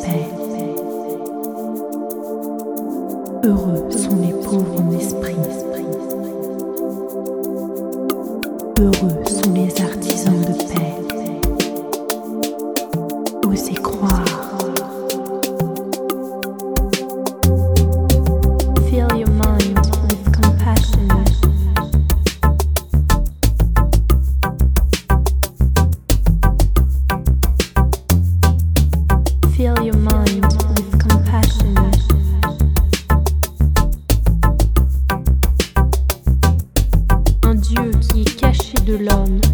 paix. Heureux sont les pauvres en esprit. Heureux sont les artisans de paix. de l'homme.